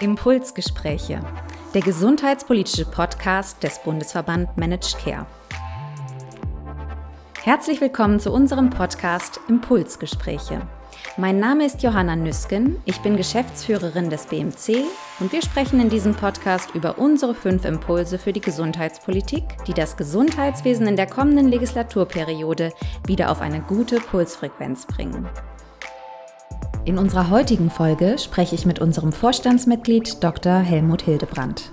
Impulsgespräche, der gesundheitspolitische Podcast des Bundesverband Managed Care. Herzlich willkommen zu unserem Podcast Impulsgespräche. Mein Name ist Johanna Nüsken, ich bin Geschäftsführerin des BMC und wir sprechen in diesem Podcast über unsere fünf Impulse für die Gesundheitspolitik, die das Gesundheitswesen in der kommenden Legislaturperiode wieder auf eine gute Pulsfrequenz bringen. In unserer heutigen Folge spreche ich mit unserem Vorstandsmitglied Dr. Helmut Hildebrandt.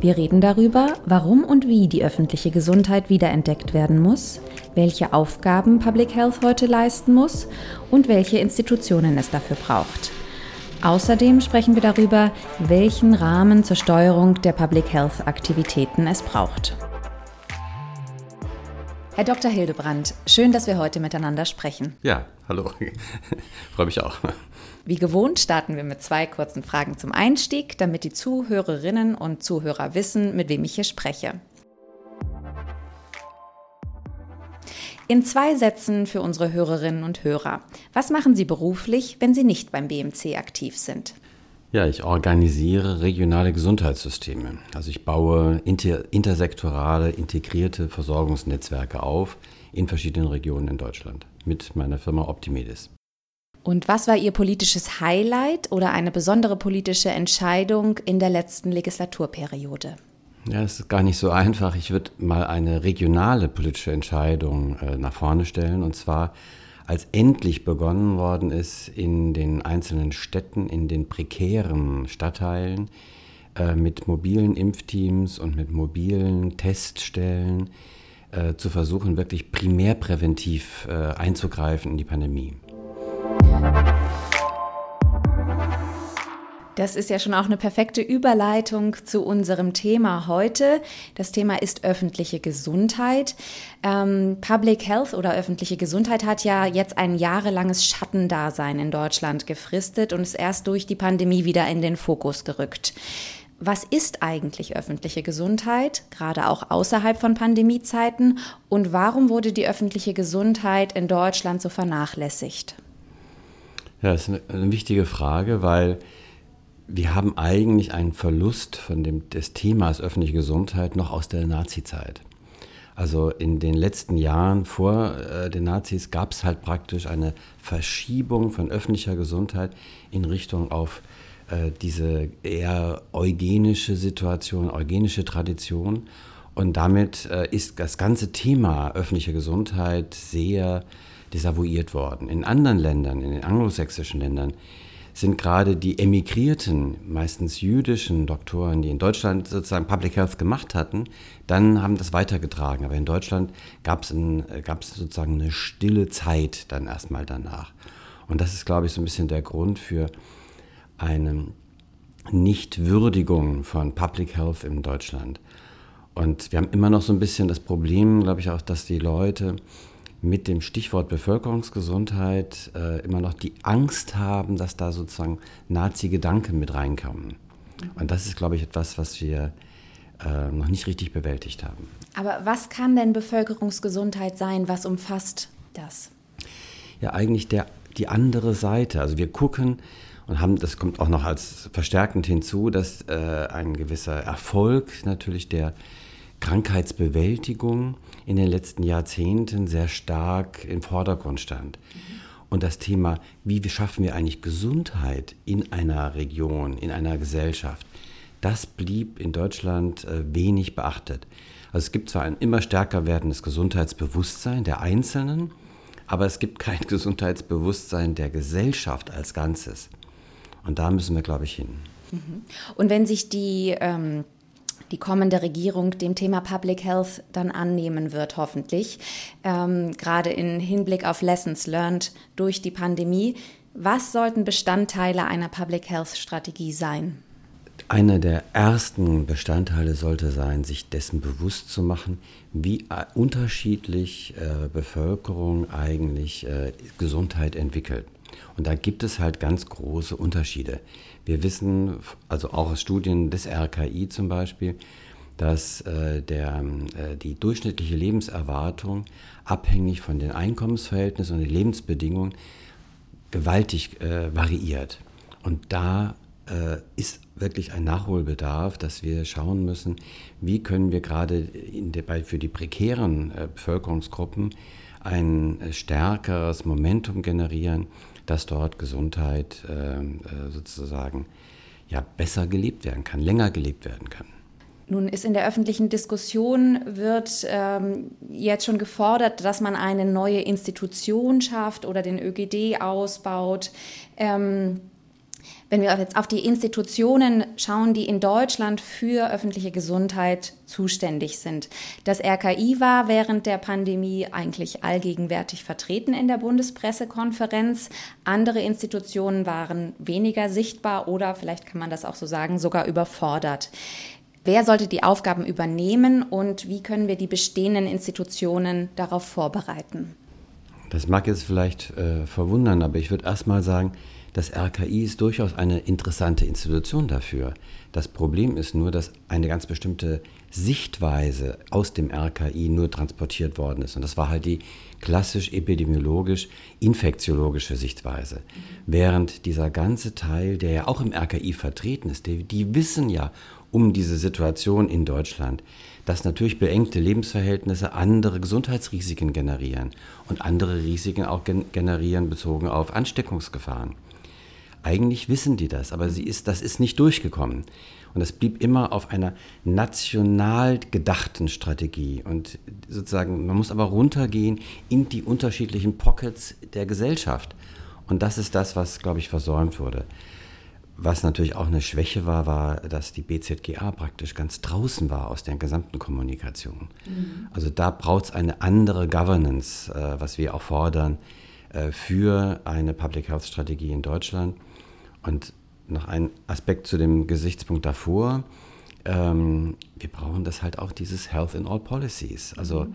Wir reden darüber, warum und wie die öffentliche Gesundheit wiederentdeckt werden muss, welche Aufgaben Public Health heute leisten muss und welche Institutionen es dafür braucht. Außerdem sprechen wir darüber, welchen Rahmen zur Steuerung der Public Health Aktivitäten es braucht. Herr Dr. Hildebrandt, schön, dass wir heute miteinander sprechen. Ja, hallo. Freue mich auch. Wie gewohnt starten wir mit zwei kurzen Fragen zum Einstieg, damit die Zuhörerinnen und Zuhörer wissen, mit wem ich hier spreche. In zwei Sätzen für unsere Hörerinnen und Hörer. Was machen Sie beruflich, wenn Sie nicht beim BMC aktiv sind? Ja, ich organisiere regionale Gesundheitssysteme. Also ich baue inter intersektorale, integrierte Versorgungsnetzwerke auf in verschiedenen Regionen in Deutschland mit meiner Firma Optimedis. Und was war Ihr politisches Highlight oder eine besondere politische Entscheidung in der letzten Legislaturperiode? Ja, es ist gar nicht so einfach. Ich würde mal eine regionale politische Entscheidung äh, nach vorne stellen. Und zwar als endlich begonnen worden ist, in den einzelnen Städten, in den prekären Stadtteilen äh, mit mobilen Impfteams und mit mobilen Teststellen äh, zu versuchen, wirklich primärpräventiv äh, einzugreifen in die Pandemie. Das ist ja schon auch eine perfekte Überleitung zu unserem Thema heute. Das Thema ist öffentliche Gesundheit. Ähm, Public Health oder öffentliche Gesundheit hat ja jetzt ein jahrelanges Schattendasein in Deutschland gefristet und ist erst durch die Pandemie wieder in den Fokus gerückt. Was ist eigentlich öffentliche Gesundheit, gerade auch außerhalb von Pandemiezeiten? Und warum wurde die öffentliche Gesundheit in Deutschland so vernachlässigt? Ja, das ist eine, eine wichtige Frage, weil wir haben eigentlich einen Verlust von dem, des Themas öffentliche Gesundheit noch aus der Nazizeit. Also in den letzten Jahren vor äh, den Nazis gab es halt praktisch eine Verschiebung von öffentlicher Gesundheit in Richtung auf äh, diese eher eugenische Situation, eugenische Tradition. Und damit äh, ist das ganze Thema öffentliche Gesundheit sehr desavouiert worden. In anderen Ländern, in den anglosächsischen Ländern, sind gerade die emigrierten, meistens jüdischen Doktoren, die in Deutschland sozusagen Public Health gemacht hatten, dann haben das weitergetragen. Aber in Deutschland gab es sozusagen eine stille Zeit dann erstmal danach. Und das ist, glaube ich, so ein bisschen der Grund für eine Nichtwürdigung von Public Health in Deutschland. Und wir haben immer noch so ein bisschen das Problem, glaube ich, auch, dass die Leute mit dem Stichwort Bevölkerungsgesundheit äh, immer noch die Angst haben, dass da sozusagen Nazi-Gedanken mit reinkommen. Und das ist, glaube ich, etwas, was wir äh, noch nicht richtig bewältigt haben. Aber was kann denn Bevölkerungsgesundheit sein? Was umfasst das? Ja, eigentlich der, die andere Seite. Also wir gucken und haben, das kommt auch noch als verstärkend hinzu, dass äh, ein gewisser Erfolg natürlich der Krankheitsbewältigung in den letzten Jahrzehnten sehr stark im Vordergrund stand. Und das Thema, wie schaffen wir eigentlich Gesundheit in einer Region, in einer Gesellschaft, das blieb in Deutschland äh, wenig beachtet. Also es gibt zwar ein immer stärker werdendes Gesundheitsbewusstsein der Einzelnen, aber es gibt kein Gesundheitsbewusstsein der Gesellschaft als Ganzes. Und da müssen wir, glaube ich, hin. Mhm. Und wenn sich die ähm die kommende Regierung dem Thema Public Health dann annehmen wird, hoffentlich, ähm, gerade in Hinblick auf Lessons Learned durch die Pandemie. Was sollten Bestandteile einer Public Health Strategie sein? Einer der ersten Bestandteile sollte sein, sich dessen bewusst zu machen, wie äh, unterschiedlich äh, Bevölkerung eigentlich äh, Gesundheit entwickelt. Und da gibt es halt ganz große Unterschiede. Wir wissen, also auch aus Studien des RKI zum Beispiel, dass äh, der, äh, die durchschnittliche Lebenserwartung abhängig von den Einkommensverhältnissen und den Lebensbedingungen gewaltig äh, variiert. Und da äh, ist wirklich ein Nachholbedarf, dass wir schauen müssen, wie können wir gerade der, für die prekären äh, Bevölkerungsgruppen ein äh, stärkeres Momentum generieren, dass dort Gesundheit äh, äh, sozusagen ja, besser gelebt werden kann, länger gelebt werden kann. Nun ist in der öffentlichen Diskussion wird ähm, jetzt schon gefordert, dass man eine neue Institution schafft oder den ÖGD ausbaut. Ähm, wenn wir jetzt auf die Institutionen schauen, die in Deutschland für öffentliche Gesundheit zuständig sind. Das RKI war während der Pandemie eigentlich allgegenwärtig vertreten in der Bundespressekonferenz. Andere Institutionen waren weniger sichtbar oder vielleicht kann man das auch so sagen, sogar überfordert. Wer sollte die Aufgaben übernehmen und wie können wir die bestehenden Institutionen darauf vorbereiten? Das mag jetzt vielleicht äh, verwundern, aber ich würde erst mal sagen, das RKI ist durchaus eine interessante Institution dafür. Das Problem ist nur, dass eine ganz bestimmte Sichtweise aus dem RKI nur transportiert worden ist. Und das war halt die klassisch epidemiologisch infektiologische Sichtweise. Während dieser ganze Teil, der ja auch im RKI vertreten ist, die, die wissen ja um diese Situation in Deutschland, dass natürlich beengte Lebensverhältnisse andere Gesundheitsrisiken generieren und andere Risiken auch generieren bezogen auf Ansteckungsgefahren. Eigentlich wissen die das, aber sie ist, das ist nicht durchgekommen. Und es blieb immer auf einer national gedachten Strategie. Und sozusagen, man muss aber runtergehen in die unterschiedlichen Pockets der Gesellschaft. Und das ist das, was, glaube ich, versäumt wurde. Was natürlich auch eine Schwäche war, war, dass die BZGA praktisch ganz draußen war aus der gesamten Kommunikation. Mhm. Also da braucht es eine andere Governance, äh, was wir auch fordern, äh, für eine Public Health Strategie in Deutschland. Und noch ein Aspekt zu dem Gesichtspunkt davor. Ähm, wir brauchen das halt auch, dieses Health in All Policies. Also mhm.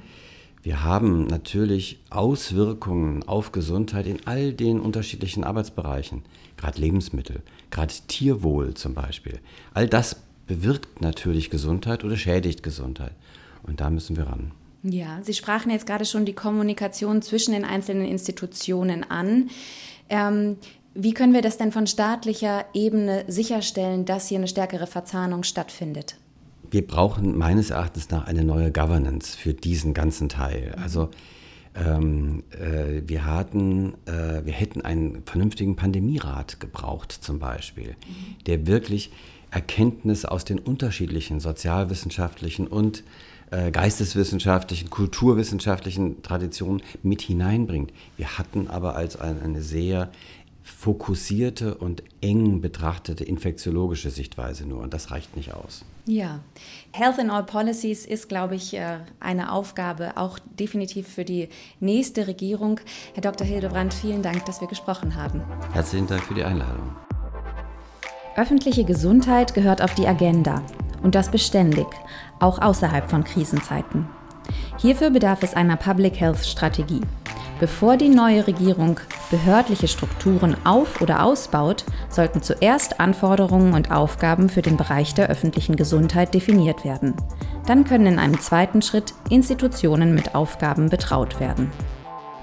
wir haben natürlich Auswirkungen auf Gesundheit in all den unterschiedlichen Arbeitsbereichen, gerade Lebensmittel, gerade Tierwohl zum Beispiel. All das bewirkt natürlich Gesundheit oder schädigt Gesundheit. Und da müssen wir ran. Ja, Sie sprachen jetzt gerade schon die Kommunikation zwischen den einzelnen Institutionen an. Ähm, wie können wir das denn von staatlicher Ebene sicherstellen, dass hier eine stärkere Verzahnung stattfindet? Wir brauchen meines Erachtens nach eine neue Governance für diesen ganzen Teil. Also ähm, äh, wir, hatten, äh, wir hätten einen vernünftigen Pandemierat gebraucht zum Beispiel, der wirklich Erkenntnisse aus den unterschiedlichen sozialwissenschaftlichen und äh, geisteswissenschaftlichen, kulturwissenschaftlichen Traditionen mit hineinbringt. Wir hatten aber als eine sehr fokussierte und eng betrachtete infektiologische Sichtweise nur. Und das reicht nicht aus. Ja, Health in All Policies ist, glaube ich, äh, eine Aufgabe auch definitiv für die nächste Regierung. Herr Dr. Hildebrand, vielen Dank, dass wir gesprochen haben. Herzlichen Dank für die Einladung. Öffentliche Gesundheit gehört auf die Agenda und das beständig, auch außerhalb von Krisenzeiten. Hierfür bedarf es einer Public Health Strategie. Bevor die neue Regierung behördliche Strukturen auf- oder ausbaut, sollten zuerst Anforderungen und Aufgaben für den Bereich der öffentlichen Gesundheit definiert werden. Dann können in einem zweiten Schritt Institutionen mit Aufgaben betraut werden.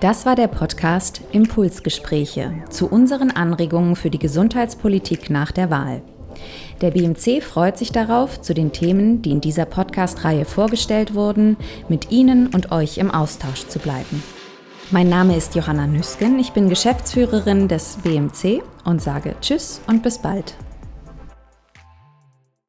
Das war der Podcast Impulsgespräche zu unseren Anregungen für die Gesundheitspolitik nach der Wahl. Der BMC freut sich darauf, zu den Themen, die in dieser Podcast-Reihe vorgestellt wurden, mit Ihnen und euch im Austausch zu bleiben. Mein Name ist Johanna Nüsken, ich bin Geschäftsführerin des BMC und sage Tschüss und bis bald.